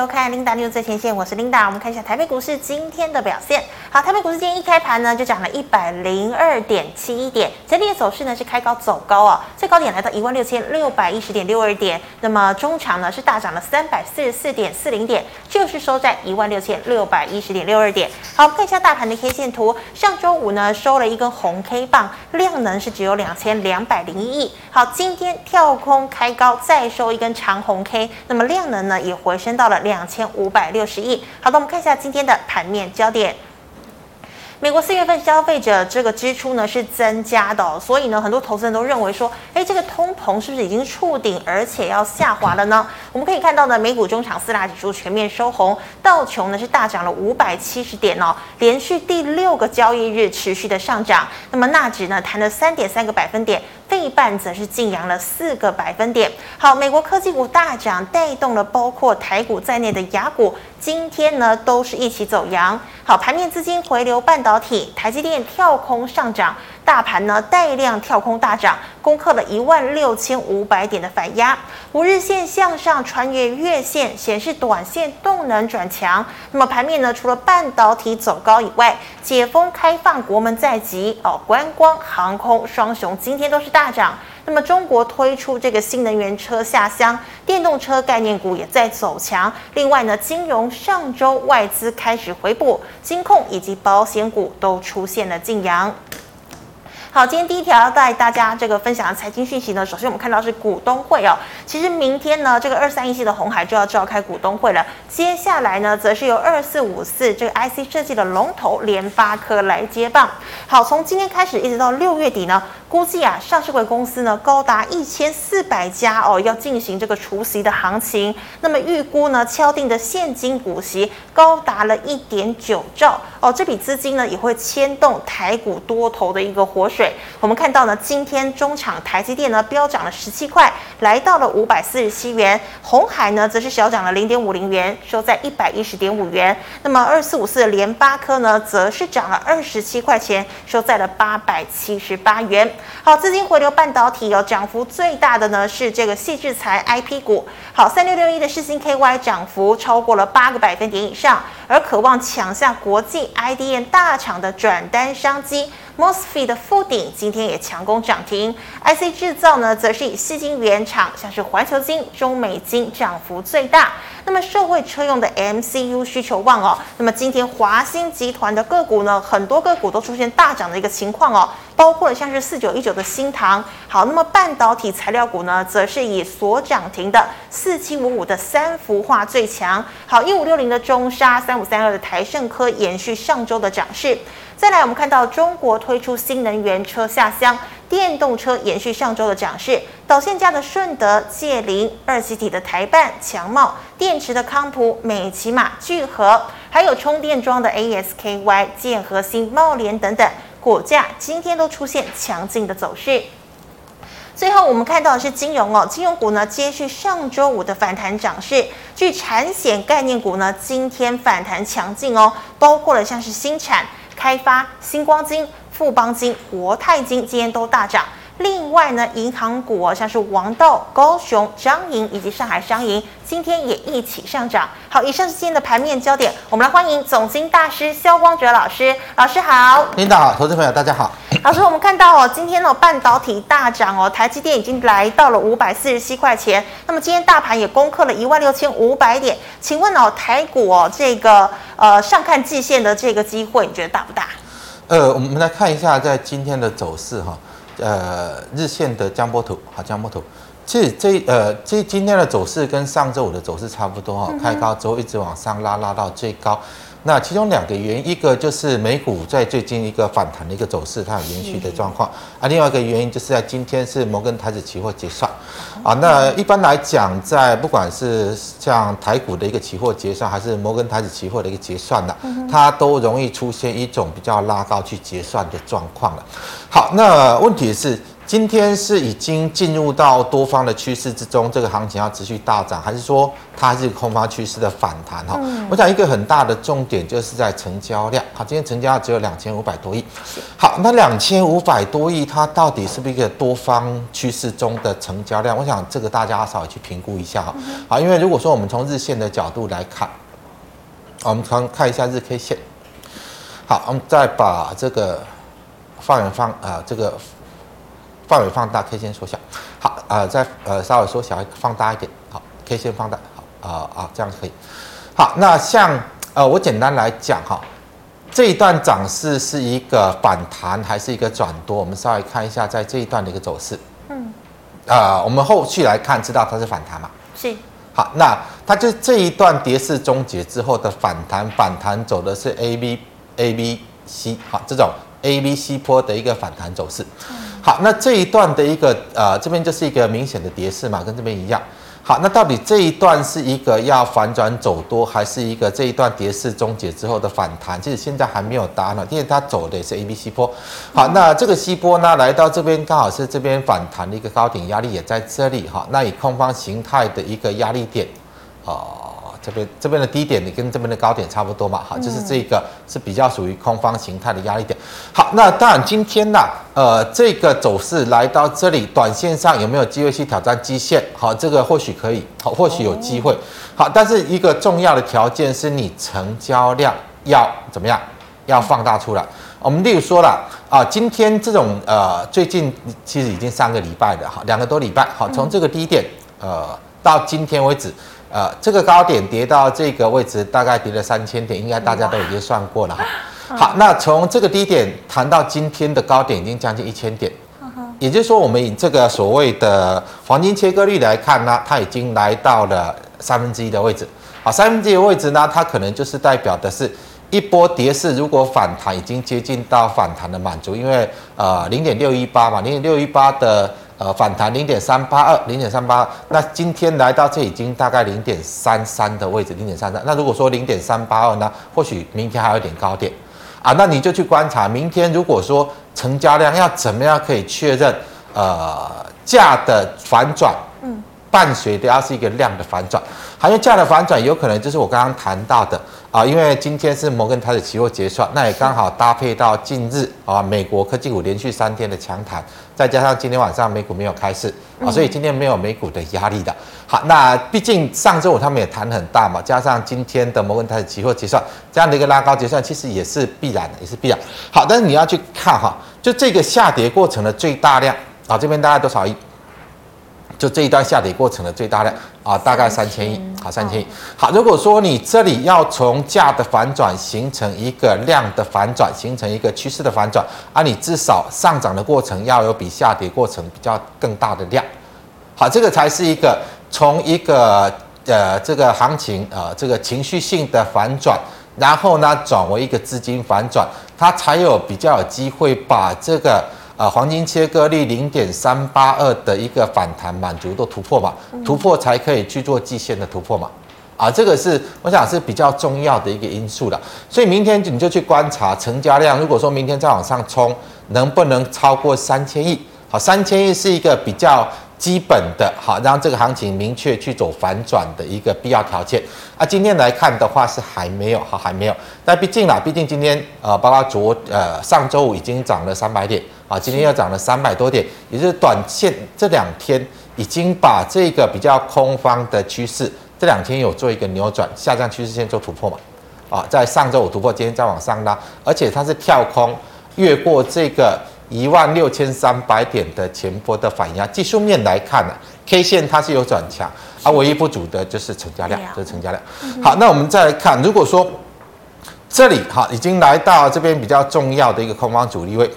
收看 Linda News 最前线，我是 Linda。我们看一下台北股市今天的表现。好，台北股市今天一开盘呢，就涨了一百零二点七一点，整体的走势呢是开高走高哦，最高点来到一万六千六百一十点六二点。那么中场呢是大涨了三百四十四点四零点，就是收在一万六千六百一十点六二点。好，我们看一下大盘的 K 线图，上周五呢收了一根红 K 棒，量能是只有两千两百零一亿。好，今天跳空开高，再收一根长红 K，那么量能呢也回升到了两。千五百六十亿。好的，我们看一下今天的盘面焦点。美国四月份消费者这个支出呢是增加的哦，所以呢，很多投资人都认为说，哎，这个通膨是不是已经触顶，而且要下滑了呢？我们可以看到呢，美股中场四大指数全面收红，道琼呢是大涨了五百七十点哦，连续第六个交易日持续的上涨。那么纳指呢弹了三点三个百分点。费半则是净扬了四个百分点。好，美国科技股大涨，带动了包括台股在内的雅股，今天呢都是一起走扬。好，盘面资金回流半导体，台积电跳空上涨。大盘呢带量跳空大涨，攻克了一万六千五百点的反压，五日线向上穿越月线，显示短线动能转强。那么盘面呢，除了半导体走高以外，解封开放国门在即哦，观光、航空双雄今天都是大涨。那么中国推出这个新能源车下乡，电动车概念股也在走强。另外呢，金融上周外资开始回补，金控以及保险股都出现了劲扬。好，今天第一条要带大家这个分享的财经讯息呢，首先我们看到是股东会哦。其实明天呢，这个二三一系的鸿海就要召开股东会了。接下来呢，则是由二四五四这个 IC 设计的龙头联发科来接棒。好，从今天开始一直到六月底呢，估计啊，上市柜公司呢高达一千四百家哦，要进行这个除息的行情。那么预估呢，敲定的现金股息高达了一点九兆哦，这笔资金呢也会牵动台股多头的一个活水。我们看到呢，今天中场台积电呢飙涨了十七块，来到了五百四十七元。红海呢则是小涨了零点五零元，收在一百一十点五元。那么二四五四的联发科呢，则是涨了二十七块钱，收在了八百七十八元。好，资金回流半导体有涨幅最大的呢是这个矽智财 IP 股。好，三六六一的世芯 KY 涨幅超过了八个百分点以上，而渴望抢下国际 IDM 大厂的转单商机。Mosfet 的富鼎今天也强攻涨停，IC 制造呢，则是以矽晶原厂，像是环球晶、中美晶涨幅最大。那么社会车用的 MCU 需求旺哦，那么今天华星集团的个股呢，很多个股都出现大涨的一个情况哦，包括了像是四九一九的新唐。好，那么半导体材料股呢，则是以所涨停的四七五五的三幅化最强。好，一五六零的中沙，三五三二的台胜科延续上周的涨势。再来，我们看到中国推出新能源车下乡，电动车延续上周的涨势，导线架的顺德、界霖、二极体的台半、强茂、电池的康普、美琪玛、聚合，还有充电桩的 ASKY、建核心、茂联等等，股价今天都出现强劲的走势。最后，我们看到的是金融哦，金融股呢接续上周五的反弹涨势，据产险概念股呢今天反弹强劲哦，包括了像是新产。开发、新光金、富邦金、国泰金今天都大涨。另外呢，银行股哦，像是王道、高雄、彰银以及上海商银，今天也一起上涨。好，以上是今天的盘面焦点。我们来欢迎总经大师肖光哲老师。老师好，领导好，投资朋友大家好。老师，我们看到哦，今天哦，半导体大涨哦，台积电已经来到了五百四十七块钱。那么今天大盘也攻克了一万六千五百点。请问哦，台股哦，这个呃上看季线的这个机会，你觉得大不大？呃，我们来看一下在今天的走势哈。呃，日线的江波图，好，江波图，其实这呃，这今天的走势跟上周五的走势差不多哈，开高之后一直往上拉，拉到最高。那其中两个原因，一个就是美股在最近一个反弹的一个走势，它有延续的状况啊。另外一个原因就是在今天是摩根台指期货结算啊。那一般来讲，在不管是像台股的一个期货结算，还是摩根台指期货的一个结算呢，它都容易出现一种比较拉高去结算的状况了。好，那问题是。今天是已经进入到多方的趋势之中，这个行情要持续大涨，还是说它是空方趋势的反弹？哈、嗯，我想一个很大的重点就是在成交量。好，今天成交量只有两千五百多亿。好，那两千五百多亿，它到底是不是一个多方趋势中的成交量？我想这个大家稍微去评估一下哈。好，因为如果说我们从日线的角度来看，我们看看一下日 K 线。好，我们再把这个放远放啊，这个。范围放大，K 线缩小。好，呃，再呃稍微缩小，放大一点。好，K 线放大。好，啊、呃、啊，这样可以。好，那像呃，我简单来讲哈，这一段涨势是一个反弹还是一个转多？我们稍微看一下在这一段的一个走势。嗯。啊、呃，我们后续来看，知道它是反弹嘛？是。好，那它就这一段跌势终结之后的反弹，反弹走的是 A B A B C，好，这种 A B C 波的一个反弹走势。嗯好，那这一段的一个呃，这边就是一个明显的跌势嘛，跟这边一样。好，那到底这一段是一个要反转走多，还是一个这一段跌势终结之后的反弹？其实现在还没有答案呢，因为它走的也是 A B C 波。好，那这个 C 波呢，来到这边刚好是这边反弹的一个高点，压力也在这里哈。那以空方形态的一个压力点，啊。这边这边的低点，你跟这边的高点差不多嘛？好，就是这个是比较属于空方形态的压力点。好，那当然今天呢，呃，这个走势来到这里，短线上有没有机会去挑战基线？好，这个或许可以，好，或许有机会。好，但是一个重要的条件是你成交量要怎么样？要放大出来。我们例如说了啊，今天这种呃，最近其实已经三个礼拜了，哈，两个多礼拜，好，从这个低点呃到今天为止。呃，这个高点跌到这个位置，大概跌了三千点，应该大家都已经算过了哈。好，那从这个低点谈到今天的高点，已经将近一千点。也就是说，我们以这个所谓的黄金切割率来看呢，它已经来到了三分之一的位置。好，三分之一的位置呢，它可能就是代表的是一波跌势，如果反弹已经接近到反弹的满足，因为呃零点六一八嘛，零点六一八的。呃，反弹零点三八二，零点三八二，那今天来到这已经大概零点三三的位置，零点三三。那如果说零点三八二呢，或许明天还有一点高点啊，那你就去观察明天，如果说成交量要怎么样可以确认，呃，价的反转，嗯，伴随的要是一个量的反转，还有价的反转有可能就是我刚刚谈到的。啊，因为今天是摩根台的期货结算，那也刚好搭配到近日啊，美国科技股连续三天的强弹，再加上今天晚上美股没有开市啊，所以今天没有美股的压力的。好，那毕竟上周五他们也谈很大嘛，加上今天的摩根台的期货结算这样的一个拉高结算，其实也是必然的，也是必然。好，但是你要去看哈，就这个下跌过程的最大量啊，这边大概多少亿？就这一段下跌过程的最大量啊，大概三千亿，好，三千亿。好，如果说你这里要从价的反转形成一个量的反转，形成一个趋势的反转，啊，你至少上涨的过程要有比下跌过程比较更大的量。好，这个才是一个从一个呃这个行情呃这个情绪性的反转，然后呢转为一个资金反转，它才有比较有机会把这个。啊，黄金切割率零点三八二的一个反弹满足都突破嘛，突破才可以去做季线的突破嘛，啊，这个是我想是比较重要的一个因素了。所以明天你就去观察成交量，如果说明天再往上冲，能不能超过三千亿？好，三千亿是一个比较。基本的好，让这个行情明确去走反转的一个必要条件啊。今天来看的话是还没有，好，还没有。但毕竟啦，毕竟今天呃，包括昨呃上周五已经涨了三百点啊，今天又涨了三百多点，也就是短线这两天已经把这个比较空方的趋势这两天有做一个扭转，下降趋势线做突破嘛啊，在上周五突破，今天再往上拉，而且它是跳空越过这个。一万六千三百点的前波的反压，技术面来看呢、啊、，K 线它是有转强，而唯一不足的就是成交量，就是成交量。好，那我们再来看，如果说这里哈已经来到这边比较重要的一个空方阻力位，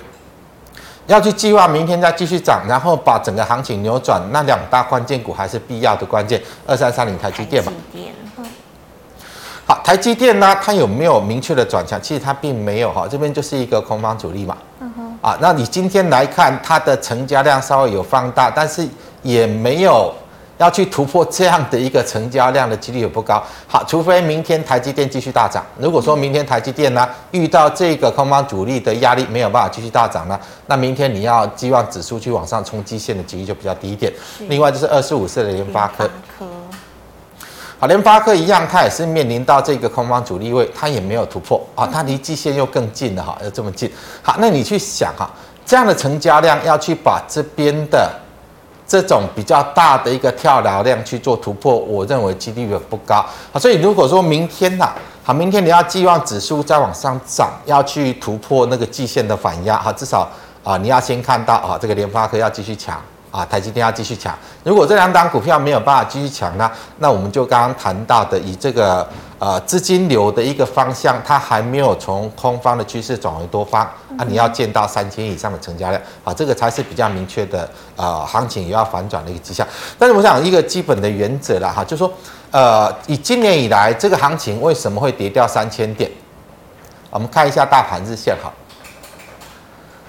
要去计划明天再继续涨，然后把整个行情扭转，那两大关键股还是必要的关键，二三三零台积电嘛。好，台积电呢，它有没有明确的转向？其实它并没有哈，这边就是一个空方主力嘛。啊，那你今天来看它的成交量稍微有放大，但是也没有要去突破这样的一个成交量的几率也不高。好，除非明天台积电继续大涨。如果说明天台积电呢遇到这个空方主力的压力没有办法继续大涨呢，那明天你要寄望指数去往上冲基线的几率就比较低一点。另外就是二十五四的联发科。好，联发科一样，它也是面临到这个空方主力位，它也没有突破啊，它离季线又更近了哈，又这么近。好，那你去想哈，这样的成交量要去把这边的这种比较大的一个跳楼量去做突破，我认为几率也不高啊。所以如果说明天呐，好，明天你要寄望指数再往上涨，要去突破那个季线的反压，哈，至少啊，你要先看到啊，这个联发科要继续强。啊，台积电要继续抢。如果这两档股票没有办法继续抢呢，那我们就刚刚谈到的，以这个呃资金流的一个方向，它还没有从空方的趋势转为多方啊，你要见到三千以上的成交量啊，这个才是比较明确的呃行情也要反转的一个迹象。但是我想一个基本的原则啦哈，就说呃以今年以来这个行情为什么会跌掉三千点？我们看一下大盘日线哈。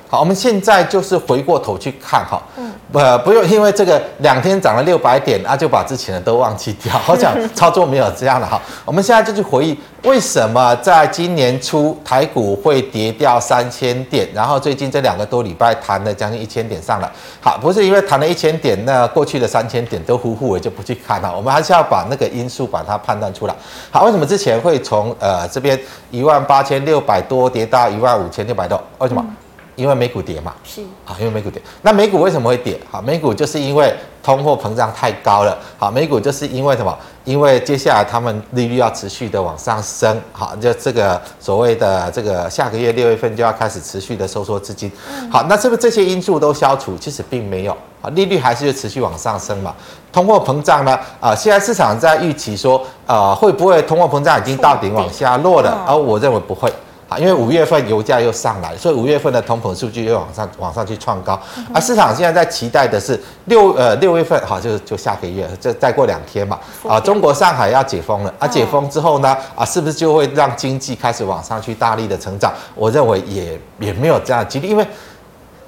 好，我们现在就是回过头去看哈，嗯，呃，不用因为这个两天涨了六百点啊，就把之前的都忘记掉。我想操作没有这样的哈，我们现在就去回忆为什么在今年初台股会跌掉三千点，然后最近这两个多礼拜弹了将近一千点上来。好，不是因为弹了一千点，那过去的三千点都呼呼我就不去看了。我们还是要把那个因素把它判断出来。好，为什么之前会从呃这边一万八千六百多跌到一万五千六百多？为什么？嗯因为美股跌嘛，是啊，因为美股跌，那美股为什么会跌？好，美股就是因为通货膨胀太高了。好，美股就是因为什么？因为接下来他们利率要持续的往上升。好，就这个所谓的这个下个月六月份就要开始持续的收缩资金。好，那是不是这些因素都消除？其实并没有啊，利率还是持续往上升嘛。通货膨胀呢？啊，现在市场在预期说，啊，会不会通货膨胀已经到顶往下落了？而我认为不会。因为五月份油价又上来，所以五月份的通膨数据又往上往上去创高，而市场现在在期待的是六呃六月份好，就就下个月，就再过两天嘛啊，中国上海要解封了，啊解封之后呢啊，是不是就会让经济开始往上去大力的成长？我认为也也没有这样的几率，因为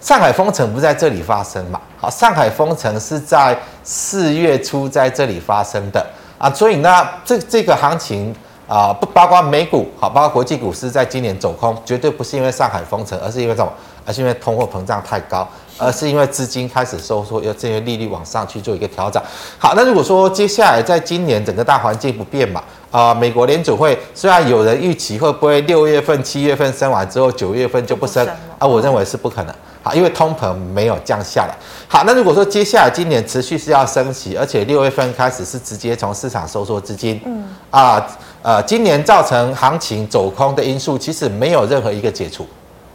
上海封城不在这里发生嘛，好，上海封城是在四月初在这里发生的。啊，所以呢这这个行情。啊，不包括美股，好，包括国际股市，在今年走空，绝对不是因为上海封城，而是因为什么？而是因为通货膨胀太高，而是因为资金开始收缩，要这些利率往上去做一个调整。好，那如果说接下来在今年整个大环境不变嘛，啊，美国联储会虽然有人预期会不会六月份、七月份升完之后，九月份就不升，啊，我认为是不可能。好，因为通膨没有降下来。好，那如果说接下来今年持续是要升息，而且六月份开始是直接从市场收缩资金，嗯，啊。呃，今年造成行情走空的因素，其实没有任何一个解除，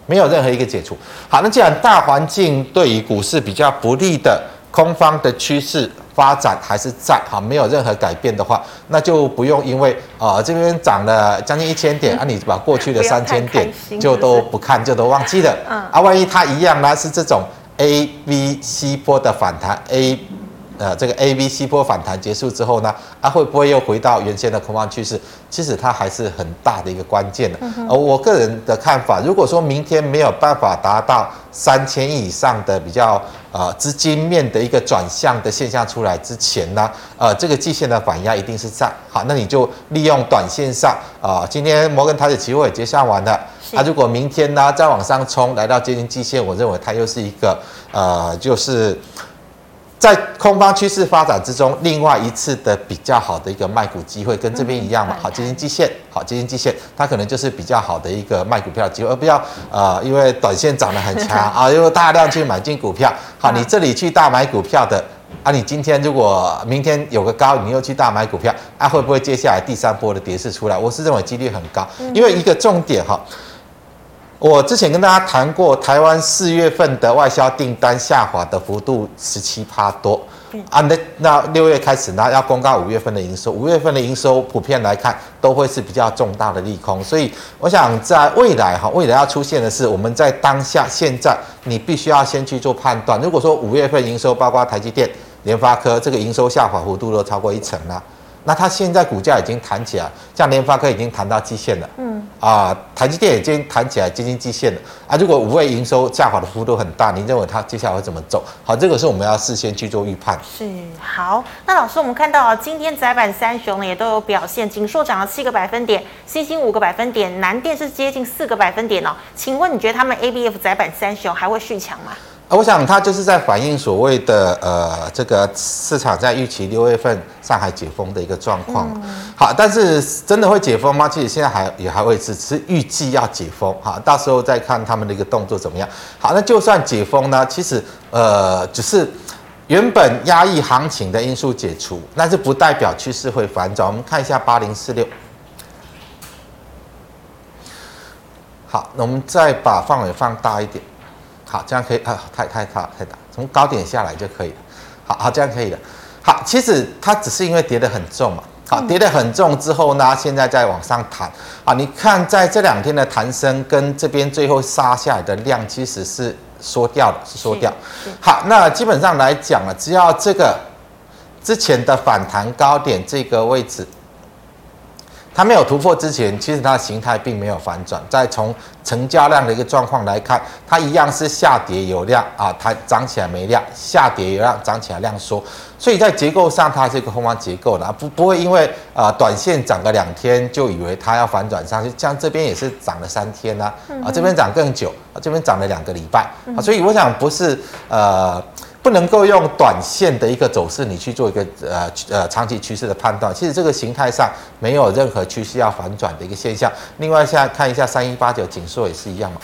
没有任何一个解除。好，那既然大环境对于股市比较不利的空方的趋势发展还是在，好，没有任何改变的话，那就不用因为啊、呃、这边涨了将近一千点，啊你把过去的三千点就都不看，就都忘记了。嗯，啊，万一它一样呢，是这种 A、B、C 波的反弹 A。呃，这个 A、B、C 波反弹结束之后呢，啊，会不会又回到原先的空方趋势？其实它还是很大的一个关键的。而我个人的看法，如果说明天没有办法达到三千亿以上的比较呃资金面的一个转向的现象出来之前呢，呃，这个季线的反压一定是在。好，那你就利用短线上啊、呃，今天摩根台指期货也结算完了。啊，如果明天呢再往上冲，来到接近季线，我认为它又是一个呃，就是。在空方趋势发展之中，另外一次的比较好的一个卖股机会，跟这边一样嘛，好，接近季线，好，接近季线，它可能就是比较好的一个卖股票机会，而不要呃，因为短线涨得很强 啊，又大量去买进股票，好，你这里去大买股票的啊，你今天如果明天有个高，你又去大买股票，啊，会不会接下来第三波的跌势出来？我是认为几率很高，因为一个重点哈。我之前跟大家谈过，台湾四月份的外销订单下滑的幅度十七趴多，啊，那那六月开始呢，要公告五月份的营收，五月份的营收普遍来看都会是比较重大的利空，所以我想在未来哈，未来要出现的是，我们在当下现在你必须要先去做判断，如果说五月份营收包括台积电、联发科这个营收下滑幅度都超过一成了。那它现在股价已经弹起来，像联发科已经弹到基线了，嗯，啊，台积电已经弹起来接近基线了，啊，如果五位营收下滑的幅度很大，您认为它接下来会怎么走？好，这个是我们要事先去做预判。是，好，那老师，我们看到啊，今天窄板三雄呢也都有表现，锦硕涨了七个百分点，欣兴五个百分点，南电是接近四个百分点哦。请问你觉得他们 ABF 载板三雄还会续强吗？我想它就是在反映所谓的呃，这个市场在预期六月份上海解封的一个状况。好，但是真的会解封吗？其实现在还也还未知，只是预计要解封。好，到时候再看他们的一个动作怎么样。好，那就算解封呢，其实呃，只是原本压抑行情的因素解除，但是不代表趋势会反转。我们看一下八零四六。好，那我们再把范围放大一点。好，这样可以啊，太太大太大，从高点下来就可以了。好好，这样可以了。好，其实它只是因为跌得很重嘛。好，跌得很重之后呢，现在再往上弹。啊，你看在这两天的弹升跟这边最后杀下来的量，其实是缩掉的，是缩掉。好，那基本上来讲啊，只要这个之前的反弹高点这个位置。它没有突破之前，其实它的形态并没有反转。再从成交量的一个状况来看，它一样是下跌有量啊，它涨起来没量，下跌有量，涨起来量缩。所以在结构上，它是一个空方结构的，不不会因为啊短线涨个两天就以为它要反转上去。像这边也是涨了三天啊，啊这边涨更久，啊这边涨了两个礼拜啊，所以我想不是呃。不能够用短线的一个走势，你去做一个呃呃长期趋势的判断。其实这个形态上没有任何趋势要反转的一个现象。另外，现在看一下三一八九景硕也是一样嘛。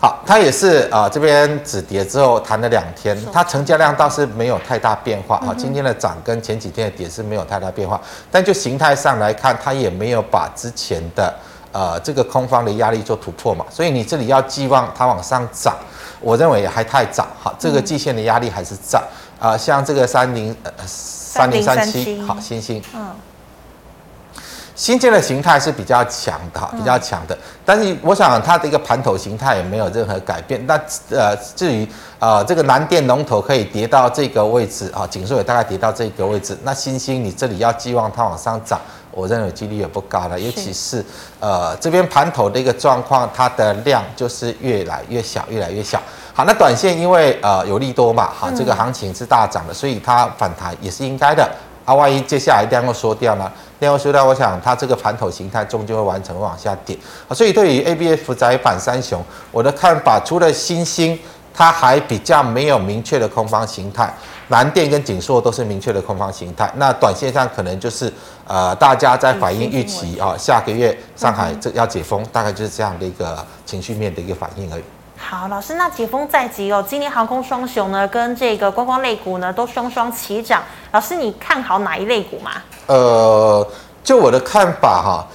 好，它也是啊、呃，这边止跌之后弹了两天，它成交量倒是没有太大变化啊。今天的涨跟前几天的跌是没有太大变化，但就形态上来看，它也没有把之前的呃这个空方的压力做突破嘛。所以你这里要寄望它往上涨。我认为还太早，好，这个季线的压力还是在啊、像这个三零呃三零三七，好，欣兴，嗯，新建的形态是比较强的，哈，比较强的，但是我想它的一个盘头形态也没有任何改变。那呃，至于啊、呃，这个南电龙头可以跌到这个位置啊，景硕也大概跌到这个位置，那新兴你这里要寄望它往上涨。我认为几率也不高了，尤其是呃这边盘头的一个状况，它的量就是越来越小，越来越小。好，那短线因为呃有利多嘛，好，这个行情是大涨的，所以它反弹也是应该的。啊，万一接下来量又缩掉呢？量又缩掉，我想它这个盘头形态终究会完成往下跌。啊，所以对于 ABF 窄板三雄，我的看法除了新兴，它还比较没有明确的空方形态。南电跟景硕都是明确的空方形态，那短线上可能就是呃大家在反映预期啊，下个月上海这要解封，大概就是这样的一个情绪面的一个反应而已。好，老师，那解封在即哦，今年航空双雄呢跟这个观光类股呢都双双齐涨，老师你看好哪一类股吗？呃，就我的看法哈，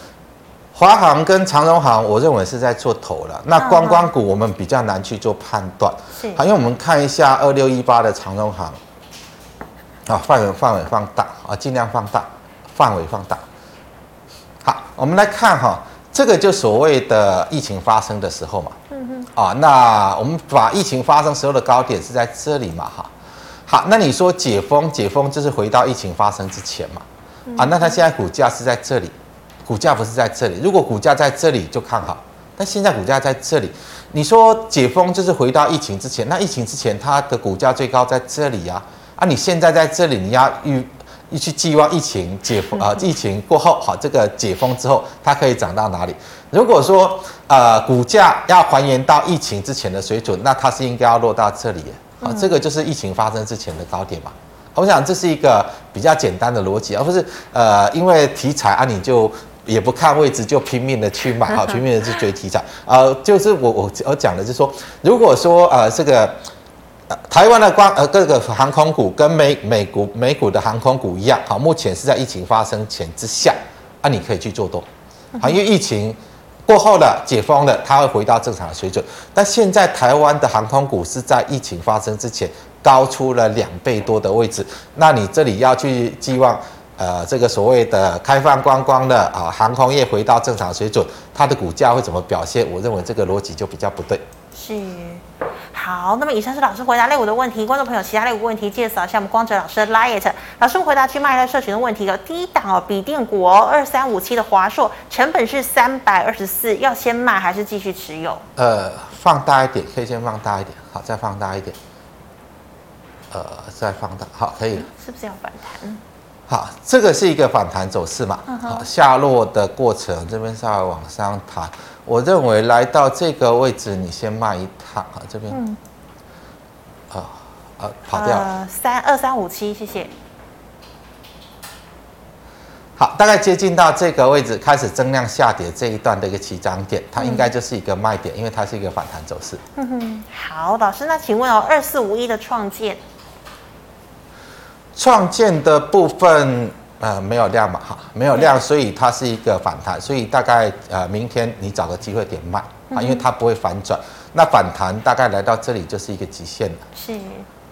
华航跟长荣航，我认为是在做头了。那观光股我们比较难去做判断，是，好，因为我们看一下二六一八的长荣航。啊，范围范围放大啊，尽量放大，范围放大。好，我们来看哈，这个就所谓的疫情发生的时候嘛。嗯哼。啊，那我们把疫情发生时候的高点是在这里嘛？哈。好，那你说解封，解封就是回到疫情发生之前嘛？啊，那它现在股价是在这里，股价不是在这里。如果股价在这里就看好，但现在股价在这里，你说解封就是回到疫情之前，那疫情之前它的股价最高在这里呀？啊，你现在在这里，你要预预去寄望疫情解封啊，疫情过后，好，这个解封之后，它可以涨到哪里？如果说呃股价要还原到疫情之前的水准，那它是应该要落到这里，啊，这个就是疫情发生之前的高点嘛。我想这是一个比较简单的逻辑，而不是呃因为题材啊，你就也不看位置就拼命的去买，好，拼命的去追题材，呃，就是我我我讲的就是说，如果说呃这个。台湾的光呃各个航空股跟美美股美股的航空股一样，好，目前是在疫情发生前之下，啊，你可以去做多，好，因为疫情过后了，解封了，它会回到正常的水准。但现在台湾的航空股是在疫情发生之前高出了两倍多的位置，那你这里要去寄望呃这个所谓的开放观光的啊航空业回到正常水准，它的股价会怎么表现？我认为这个逻辑就比较不对。是。好，那么以上是老师回答类股的问题，观众朋友其他类股问题，介绍一下我们光哲老师的 Light 老师回答去卖了社群的问题有第一档哦，笔电股哦，二三五七的华硕成本是三百二十四，要先卖还是继续持有？呃，放大一点，可以先放大一点，好，再放大一点，呃，再放大，好，可以了，是不是要反弹？好，这个是一个反弹走势嘛，好，下落的过程这边稍微往上弹。我认为来到这个位置，你先卖一趟啊，这边，嗯，啊啊，跑掉。了，三二三五七，谢谢。好，大概接近到这个位置，开始增量下跌这一段的一个起涨点，它应该就是一个卖点，因为它是一个反弹走势。嗯哼，好，老师，那请问哦，二四五一的创建，创建的部分。呃，没有量嘛，哈，没有量，所以它是一个反弹，所以大概呃，明天你找个机会点卖啊，因为它不会反转。那反弹大概来到这里就是一个极限了，是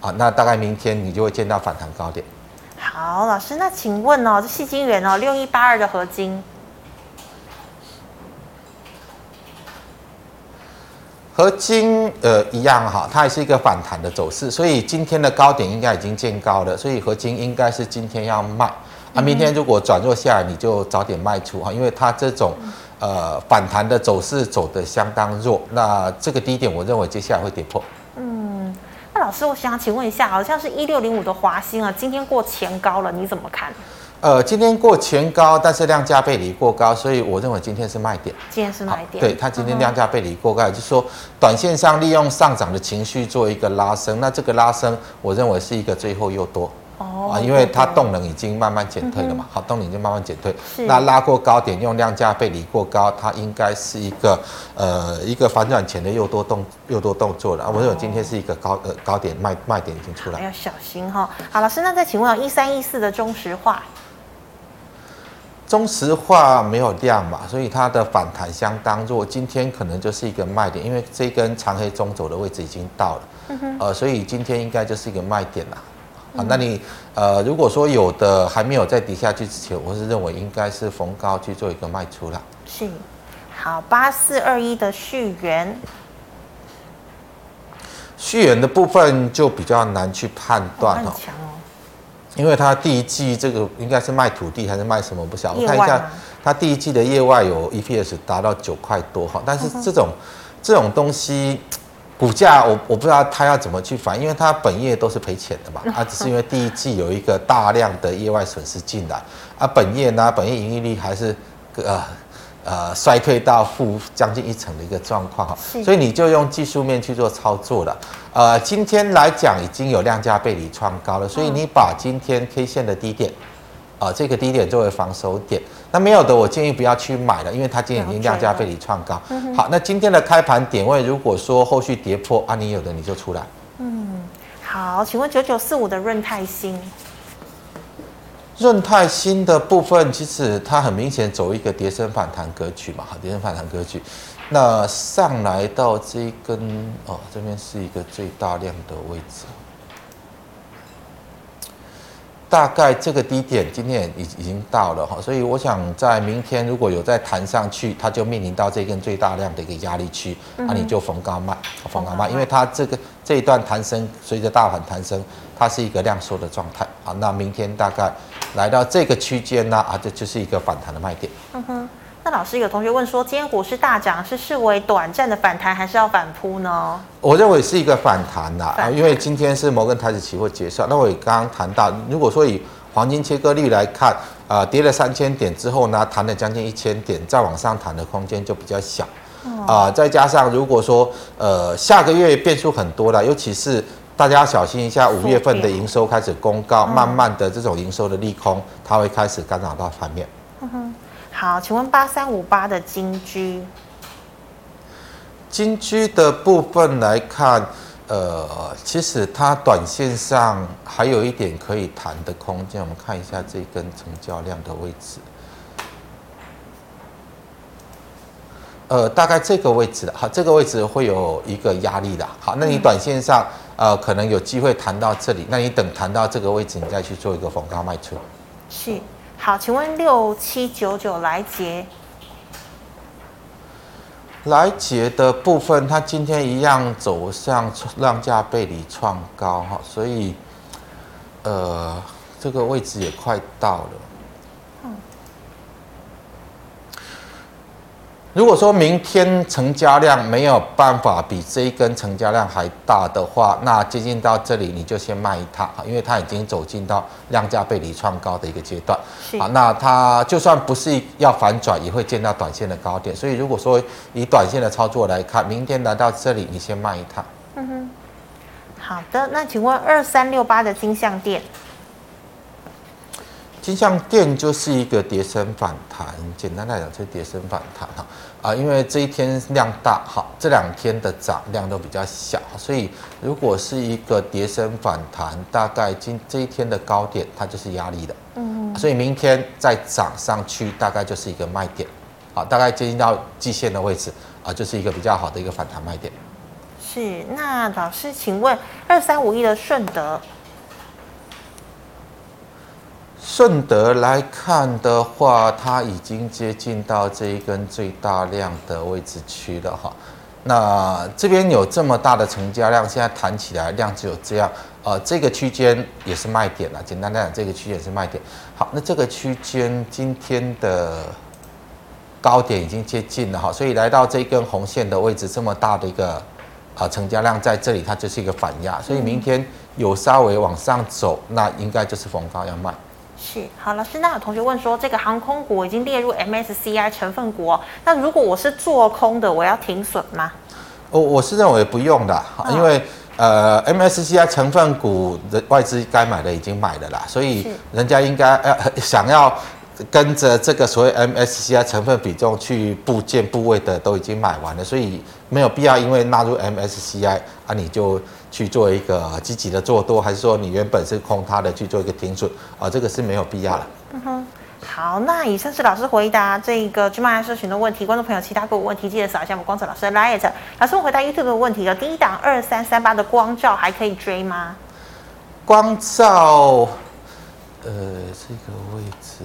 啊，那大概明天你就会见到反弹高点。好，老师，那请问哦，这细晶圆哦，六一八二的合晶，合金呃一样哈，它也是一个反弹的走势，所以今天的高点应该已经见高了，所以合金应该是今天要卖。啊，明天如果转弱下来，你就早点卖出哈，因为它这种呃反弹的走势走得相当弱，那这个低点我认为接下来会跌破。嗯，那老师，我想请问一下，好像是一六零五的华兴啊，今天过前高了，你怎么看？呃，今天过前高，但是量价背离过高，所以我认为今天是卖点。今天是卖点。对，它今天量价背离过高，也就是说短线上利用上涨的情绪做一个拉升，那这个拉升我认为是一个最后又多。哦啊，因为它动能已经慢慢减退了嘛，好，动能已经慢慢减退，那拉过高点用量价背离过高，它应该是一个呃一个反转前的又多动又多动作了啊。我认为今天是一个高呃高点卖卖点已经出来，要小心哈。好，老师，那再请问一三一四的中石化，中石化没有量嘛，所以它的反弹相当弱，今天可能就是一个卖点，因为这根长黑中轴的位置已经到了，嗯，呃，所以今天应该就是一个卖点啦。啊，那你呃，如果说有的还没有在底下去之前，我是认为应该是逢高去做一个卖出了。是，好，八四二一的续元，续元的部分就比较难去判断哦，因为它第一季这个应该是卖土地还是卖什么不晓得，我看一下它第一季的业外有 EPS 达到九块多哈，但是这种这种东西。股价我我不知道它要怎么去反，因为它本业都是赔钱的嘛，啊，只是因为第一季有一个大量的业外损失进来，啊，本业呢，本业盈利率还是呃呃衰退到负将近一成的一个状况哈，所以你就用技术面去做操作了，呃，今天来讲已经有量价背离创高了，所以你把今天 K 线的低点。啊，这个低点作为防守点，那没有的，我建议不要去买了，因为它今天已经量价背离创高。好，那今天的开盘点位，如果说后续跌破，啊，你有的你就出来。嗯，好，请问九九四五的润泰新，润泰新的部分，其实它很明显走一个跌升反弹格局嘛，好，跌升反弹格局。那上来到这一根，哦，这边是一个最大量的位置。大概这个低点今天已已经到了哈，所以我想在明天如果有再弹上去，它就面临到这根最大量的一个压力区，那你就逢高卖，逢高卖，因为它这个这一段弹升随着大盘弹升，它是一个量缩的状态啊。那明天大概来到这个区间呢啊，这就是一个反弹的卖点。嗯哼。那老师有同学问说，今天股市大涨是视为短暂的反弹，还是要反扑呢？我认为是一个反弹啦，啊，因为今天是摩根台指期货结算。那我也刚刚谈到，如果说以黄金切割率来看，啊、呃，跌了三千点之后呢，弹了将近一千点，再往上弹的空间就比较小。啊、呃，再加上如果说呃下个月变数很多了，尤其是大家要小心一下，五月份的营收开始公告，慢慢的这种营收的利空，它会开始干扰到盘面。嗯哼。好，请问八三五八的金居，金居的部分来看，呃，其实它短线上还有一点可以谈的空间。我们看一下这根成交量的位置，呃，大概这个位置，好，这个位置会有一个压力的。好，那你短线上呃可能有机会谈到这里，那你等谈到这个位置，你再去做一个逢高卖出。是。好，请问六七九九来杰，来杰的部分，它今天一样走向量价背离创高哈，所以呃，这个位置也快到了。如果说明天成交量没有办法比这一根成交量还大的话，那接近到这里你就先卖一趟，因为它已经走进到量价背离创高的一个阶段。啊，那它就算不是要反转，也会见到短线的高点。所以如果说以短线的操作来看，明天来到这里，你先卖一趟。嗯哼，好的。那请问二三六八的金像电？金像电就是一个跌升反弹，简单来讲就是跌升反弹哈啊，因为这一天量大好，这两天的涨量都比较小，所以如果是一个跌升反弹，大概今这一天的高点它就是压力的，嗯，所以明天再涨上去大概就是一个卖点，好，大概接近到季线的位置啊，就是一个比较好的一个反弹卖点。是，那老师请问二三五一的顺德。顺德来看的话，它已经接近到这一根最大量的位置区了哈。那这边有这么大的成交量，现在弹起来量只有这样，呃，这个区间也是卖点了。简单来讲，这个区间也是卖点。好，那这个区间今天的高点已经接近了哈，所以来到这一根红线的位置，这么大的一个啊成交量在这里，它就是一个反压，所以明天有稍微往上走，那应该就是逢高要卖。是。好，老师，那有同学问说，这个航空股已经列入 MSCI 成分股哦，那如果我是做空的，我要停损吗？我我是认为不用的，因为呃 MSCI 成分股的外资该买的已经买了啦，所以人家应该呃想要跟着这个所谓 MSCI 成分比重去部件部位的都已经买完了，所以没有必要因为纳入 MSCI 啊你就。去做一个积极的做多，还是说你原本是空它的去做一个停损啊？这个是没有必要了。嗯哼，好，那以上是老师回答这个 GMoney 社群的问题。观众朋友，其他各位问题记得扫一下我们光哲老师的 liet。老师，我回答 YouTube 的问题了。第一档二三三八的光照还可以追吗？光罩，呃，这个位置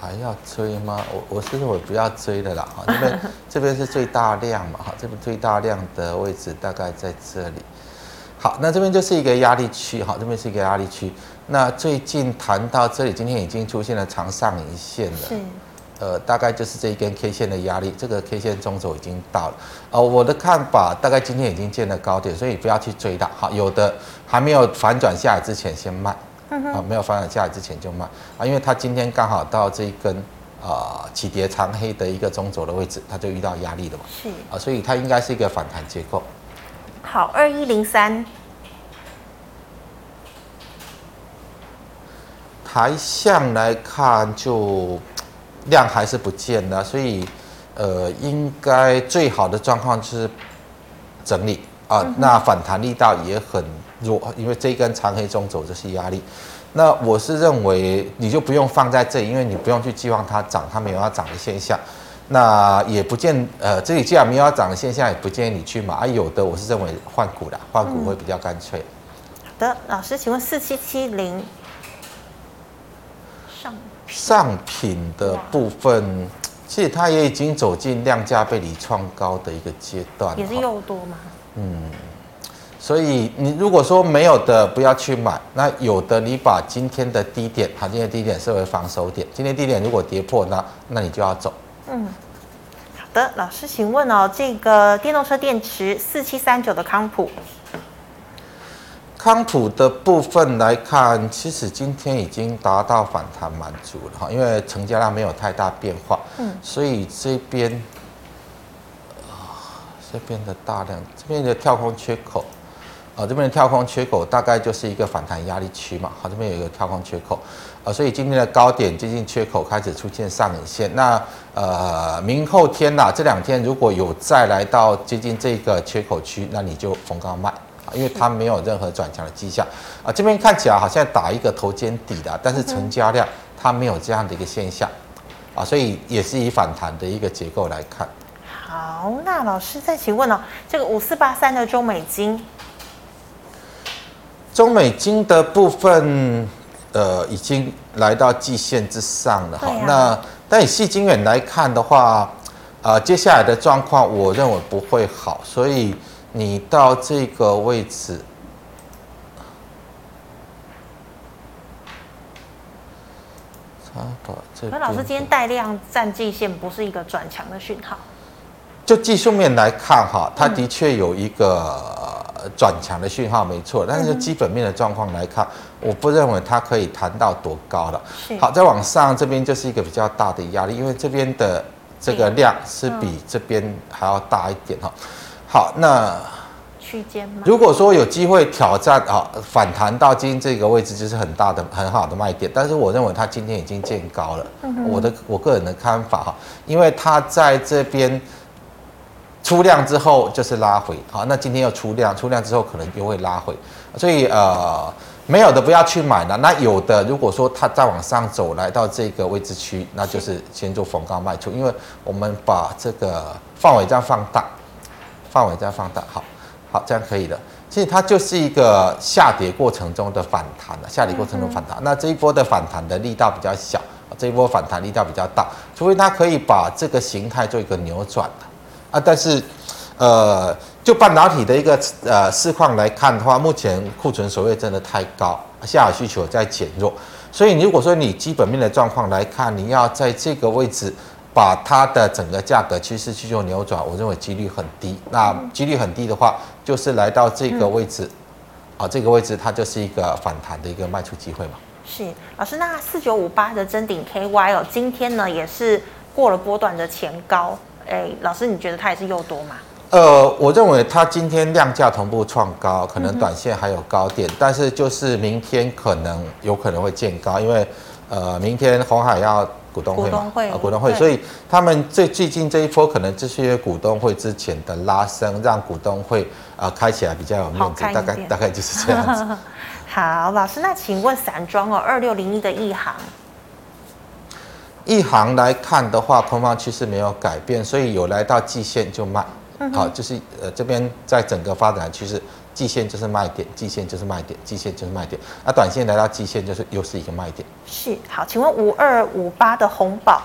还要追吗？我我是认为不要追的啦。哈，这边 这边是最大量嘛？哈，这边最大量的位置大概在这里。好，那这边就是一个压力区，哈，这边是一个压力区。那最近谈到这里，今天已经出现了长上影线了，是，呃，大概就是这一根 K 线的压力，这个 K 线中轴已经到了。呃，我的看法，大概今天已经见了高点，所以不要去追它。好，有的还没有反转下来之前先卖，啊，没有反转下来之前就卖啊，因为它今天刚好到这一根啊、呃、起跌长黑的一个中轴的位置，它就遇到压力了嘛，是。啊，所以它应该是一个反弹结构。好，二一零三，台向来看就量还是不见的，所以呃，应该最好的状况就是整理。啊，嗯、那反弹力道也很弱，因为这一根长黑中轴就是压力。那我是认为你就不用放在这里，因为你不用去寄望它涨，它没有要涨的现象。那也不见，呃，这里既然没有要涨的现象，也不建议你去买。啊，有的我是认为换股的，换股会比较干脆。好的，老师，请问四七七零上上品的部分，其实它也已经走进量价背离创高的一个阶段，也是又多吗？嗯，所以你如果说没有的不要去买，那有的你把今天的低点，好，今天低点设为防守点，今天低点如果跌破，那那你就要走。嗯，好的，老师，请问哦，这个电动车电池四七三九的康普，康普的部分来看，其实今天已经达到反弹满足了哈，因为成交量没有太大变化，嗯，所以这边啊，这边的大量，这边的跳空缺口。啊，这边的跳空缺口大概就是一个反弹压力区嘛。好，这边有一个跳空缺口，啊，所以今天的高点接近缺口开始出现上影线。那呃，明后天呐，这两天如果有再来到接近这个缺口区，那你就逢高卖啊，因为它没有任何转强的迹象。啊，这边看起来好像打一个头肩底的，但是成交量它没有这样的一个现象，啊，所以也是以反弹的一个结构来看。好，那老师再请问哦，这个五四八三的中美金。中美金的部分，呃，已经来到季线之上了哈。啊、那但以细金远来看的话，呃，接下来的状况我认为不会好，所以你到这个位置，那老师今天带量站季线不是一个转强的讯号。就技术面来看哈，它的确有一个转强的讯号，没错。但是就基本面的状况来看，我不认为它可以弹到多高了。好，再往上这边就是一个比较大的压力，因为这边的这个量是比这边还要大一点哈。好，那区间吗？如果说有机会挑战啊，反弹到今天这个位置，就是很大的很好的卖点。但是我认为它今天已经见高了。我的我个人的看法哈，因为它在这边。出量之后就是拉回，好，那今天又出量，出量之后可能又会拉回，所以呃，没有的不要去买了，那有的如果说它再往上走，来到这个位置区，那就是先做逢高卖出，因为我们把这个范围这样放大，范围这样放大，好，好，这样可以的。其实它就是一个下跌过程中的反弹了，下跌过程中反弹，那这一波的反弹的力道比较小，这一波反弹力道比较大，除非它可以把这个形态做一个扭转。啊，但是，呃，就半导体的一个呃市况来看的话，目前库存所谓真的太高，下游需求在减弱，所以如果说你基本面的状况来看，你要在这个位置把它的整个价格趋势去做扭转，我认为几率很低。那几率很低的话，就是来到这个位置，啊，这个位置它就是一个反弹的一个卖出机会嘛。是，老师，那四九五八的真顶 KY 哦，今天呢也是过了波段的前高。哎，老师，你觉得它也是又多吗？呃，我认为它今天量价同步创高，可能短线还有高点，嗯、但是就是明天可能有可能会见高，因为呃，明天红海要股东会嘛，股东会，呃、股东会，所以他们最最近这一波可能就是因为股东会之前的拉升，让股东会啊、呃、开起来比较有面子，大概大概就是这样子。好，老师，那请问散装哦，二六零一的一航。一行来看的话，空方趋势没有改变，所以有来到季线就卖。好，就是呃这边在整个发展趋势，季线就是卖点，季线就是卖点，季线就是卖点。那短线来到季线就是又是一个卖点。是，好，请问五二五八的红宝，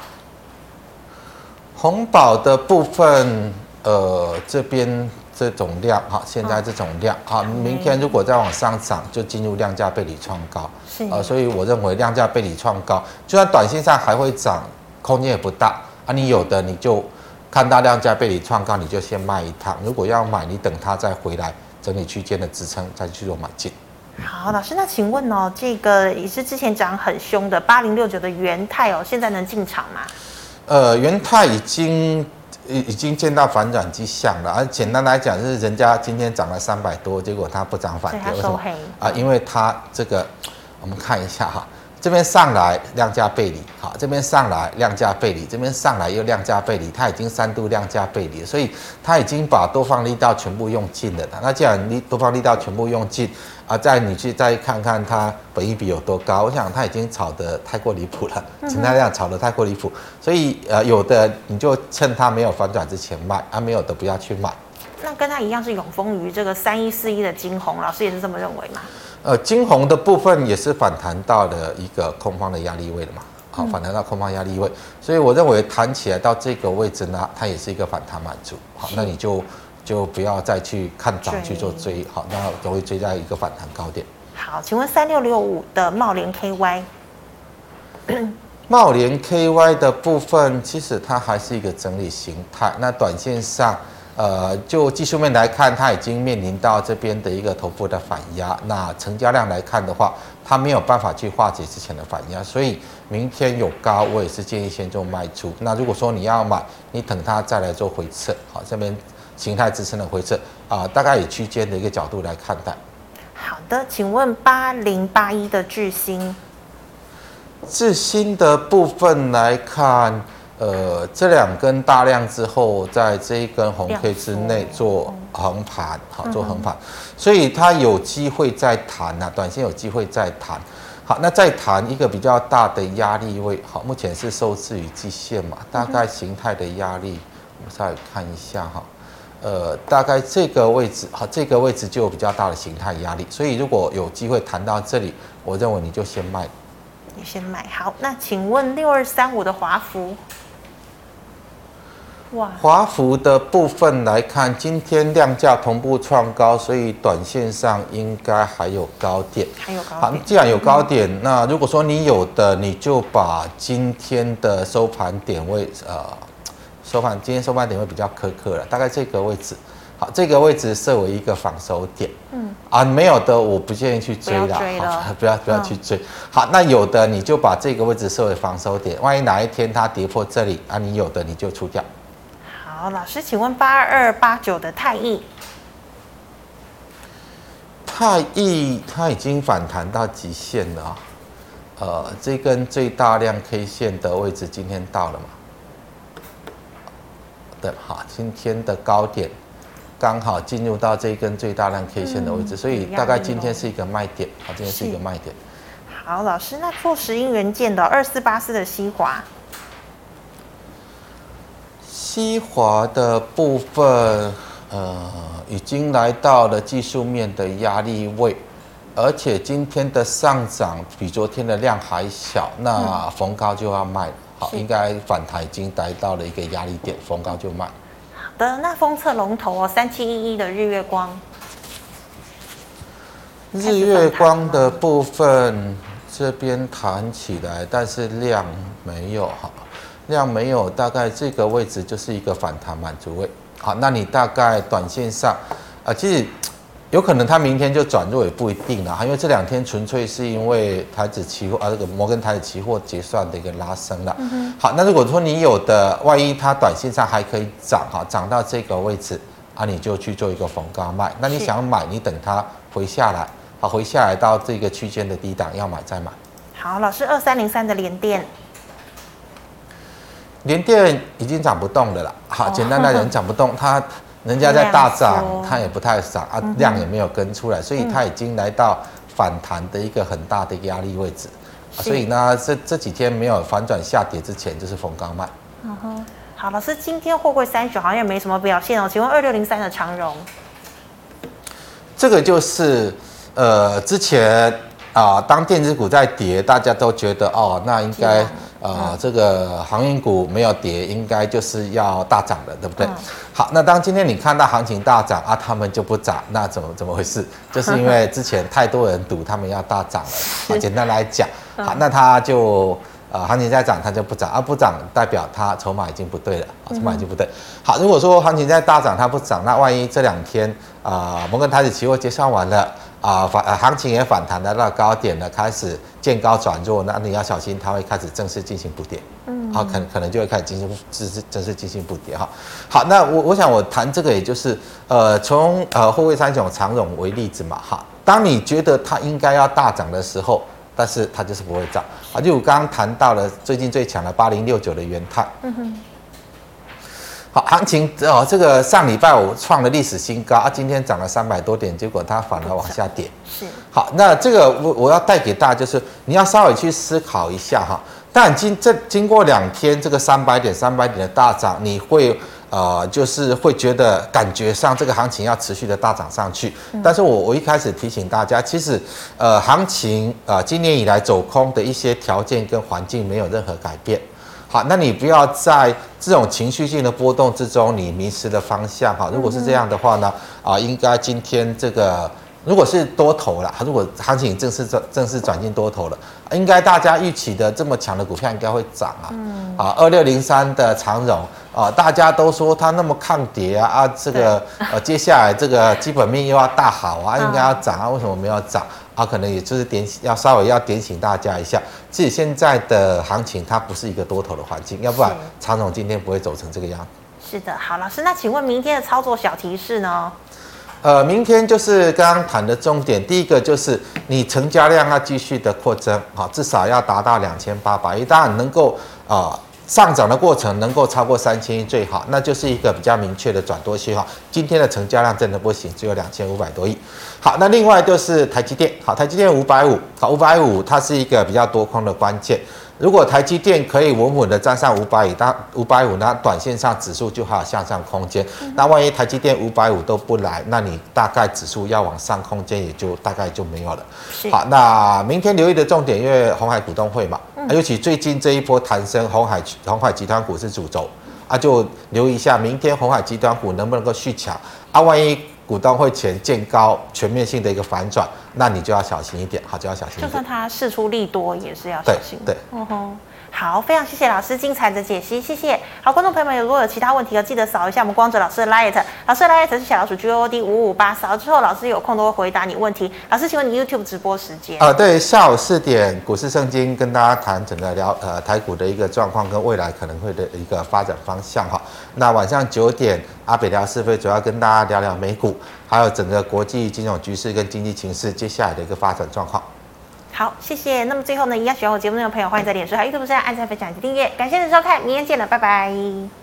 红宝的部分，呃这边。这种量哈，现在这种量哈，明天如果再往上涨，就进入量价背离创高，是啊，所以我认为量价背离创高，就算短线上还会涨，空间也不大啊。你有的你就看到量价背离创高，你就先卖一趟。如果要买，你等它再回来整理区间的支撑，再去做买进。好，老师，那请问哦，这个也是之前涨很凶的八零六九的元泰哦，现在能进场吗？呃，元泰已经。已已经见到反转迹象了，而简单来讲，就是人家今天涨了三百多，结果它不涨反跌，为什么？啊，因为它这个，我们看一下哈。这边上来量价背离，好，这边上来量价背离，这边上来又量价背离，它已经三度量价背离，所以它已经把多方力道全部用尽了。那既然你多方力道全部用尽，啊，再你去再看看它本益比有多高，我想它已经炒得太过离谱了，成交量炒得太过离谱，所以呃有的你就趁它没有反转之前卖，啊没有的不要去买。那跟它一样是永丰余这个三一四一的晶宏，老师也是这么认为吗？呃，金红的部分也是反弹到了一个空方的压力位了嘛，好，反弹到空方压力位，所以我认为弹起来到这个位置呢，它也是一个反弹满足，好，那你就就不要再去看涨去做追，好，那都会追在一个反弹高点。好，请问三六六五的茂联 KY，茂联 KY 的部分其实它还是一个整理形态，那短线上。呃，就技术面来看，它已经面临到这边的一个头部的反压。那成交量来看的话，它没有办法去化解之前的反压，所以明天有高，我也是建议先做卖出。那如果说你要买，你等它再来做回撤，好，这边形态支撑的回撤啊，大概以区间的一个角度来看待。好的，请问八零八一的致新，致新的部分来看。呃，这两根大量之后，在这一根红 K 之内做横盘，好做横盘，所以它有机会再弹呐，短线有机会再弹。好，那再弹一个比较大的压力位，好，目前是受制于季线嘛，大概形态的压力，我们再看一下哈，呃，大概这个位置，好，这个位置就有比较大的形态压力，所以如果有机会弹到这里，我认为你就先卖，你先卖。好，那请问六二三五的华孚。哇，华孚的部分来看，今天量价同步创高，所以短线上应该还有高点。还有高点。好，既然有高点，嗯、那如果说你有的，你就把今天的收盘点位，呃，收盘今天收盘点位比较苛刻了，大概这个位置。好，这个位置设为一个防守点。嗯。啊，没有的，我不建议去追了。追了。不要不要去追。嗯、好，那有的你就把这个位置设为防守点，万一哪一天它跌破这里，啊，你有的你就出掉。好，老师，请问八二八九的太易，太易它已经反弹到极限了啊，呃，这根最大量 K 线的位置今天到了吗？对，好，今天的高点刚好进入到这根最大量 K 线的位置，嗯、所以大概今天是一个卖点，好，今天是一个卖点。好，老师，那做石英元件的二四八四的西华。西华的部分，呃，已经来到了技术面的压力位，而且今天的上涨比昨天的量还小，那逢高就要卖。好，应该反弹已经来到了一个压力点，逢高就卖。好的，那封测龙头哦，三七一一的日月光，日月光的部分这边弹起来，但是量没有哈。量没有，大概这个位置就是一个反弹满足位。好，那你大概短线上，啊，其实有可能它明天就转弱也不一定啦，因为这两天纯粹是因为台指期货啊，这个摩根台指期货结算的一个拉升了。嗯好，那如果说你有的，万一它短线上还可以涨哈，涨到这个位置啊，你就去做一个逢高卖。那你想买，你等它回下来，好，回下来到这个区间的低档要买再买。好，老师，二三零三的连电。联电已经涨不动了啦，好，简单来讲涨不动，它人家在大涨，它也不太涨啊，量也没有跟出来，所以它已经来到反弹的一个很大的压力位置，所以呢，这这几天没有反转下跌之前，就是逢高卖。嗯哼，好，老师，今天货柜三雄好像也没什么表现哦，请问二六零三的长荣，这个就是呃之前啊，当电子股在跌，大家都觉得哦，那应该。啊、呃，这个航运股没有跌，应该就是要大涨了，对不对？嗯、好，那当今天你看到行情大涨啊，他们就不涨，那怎么怎么回事？就是因为之前太多人赌他们要大涨了。好，简单来讲，好，那他就呃行情在涨，它就不涨，啊不涨代表它筹码已经不对了，筹码已经不对。好，如果说行情在大涨，它不涨，那万一这两天啊、呃，摩根台指期货结算完了。啊，反呃行情也反弹来到高点了，开始见高转弱，那你要小心，它会开始正式进行补跌，嗯，好，可能可能就会开始进行正式正式进行补跌哈。好，那我我想我谈这个，也就是呃从呃货柜三雄长荣为例子嘛哈，当你觉得它应该要大涨的时候，但是它就是不会涨啊，就我刚刚谈到了最近最强的八零六九的元太，嗯哼。好，行情哦，这个上礼拜五创了历史新高啊，今天涨了三百多点，结果它反而往下跌。是。好，那这个我我要带给大家就是，你要稍微去思考一下哈。但经这经过两天这个三百点三百点的大涨，你会呃就是会觉得感觉上这个行情要持续的大涨上去。但是我我一开始提醒大家，其实呃行情啊今年以来走空的一些条件跟环境没有任何改变。好，那你不要在这种情绪性的波动之中，你迷失了方向哈。如果是这样的话呢，啊，应该今天这个如果是多头了，如果行情正式转正式转进多头了，应该大家预期的这么强的股票应该会涨啊。嗯。啊，二六零三的长荣啊，大家都说它那么抗跌啊啊，这个呃接下来这个基本面又要大好啊，应该要涨啊，为什么没有涨？啊，可能也就是点要稍微要点醒大家一下，自己现在的行情它不是一个多头的环境，要不然长荣今天不会走成这个样。是的，好，老师，那请问明天的操作小提示呢？呃，明天就是刚刚谈的重点，第一个就是你成交量要继续的扩增，好，至少要达到两千八百亿，当然能够啊。上涨的过程能够超过三千亿最好，那就是一个比较明确的转多信号。今天的成交量真的不行，只有两千五百多亿。好，那另外就是台积电，好，台积电五百五，好，五百五它是一个比较多空的关键。如果台积电可以稳稳的站上五百以，当五百五，那短线上指数就还有向上空间。那万一台积电五百五都不来，那你大概指数要往上空间也就大概就没有了。好，那明天留意的重点，因为红海股东会嘛，尤其最近这一波弹升，红海红海集团股是主轴啊，就留意一下明天红海集团股能不能够续强啊，万一股东会前见高全面性的一个反转，那你就要小心一点，好，就要小心一点。就算它事出利多，也是要小心。对，对嗯哼。好，非常谢谢老师精彩的解析，谢谢。好，观众朋友们，如果有其他问题，要记得扫一下我们光泽老师的 Light，老师的 Light 是小老鼠 G O D 五五八，扫了之后，老师有空都会回答你问题。老师，请问你 YouTube 直播时间？呃，对，下午四点股市圣经跟大家谈整个聊呃台股的一个状况跟未来可能会的一个发展方向哈。那晚上九点阿北聊是非主要跟大家聊聊美股，还有整个国际金融局势跟经济情势接下来的一个发展状况。好，谢谢。那么最后呢，一样喜欢我节目的朋友，欢迎在脸书还有 YouTube 上按赞、分享及订阅。感谢您的收看，明天见了，拜拜。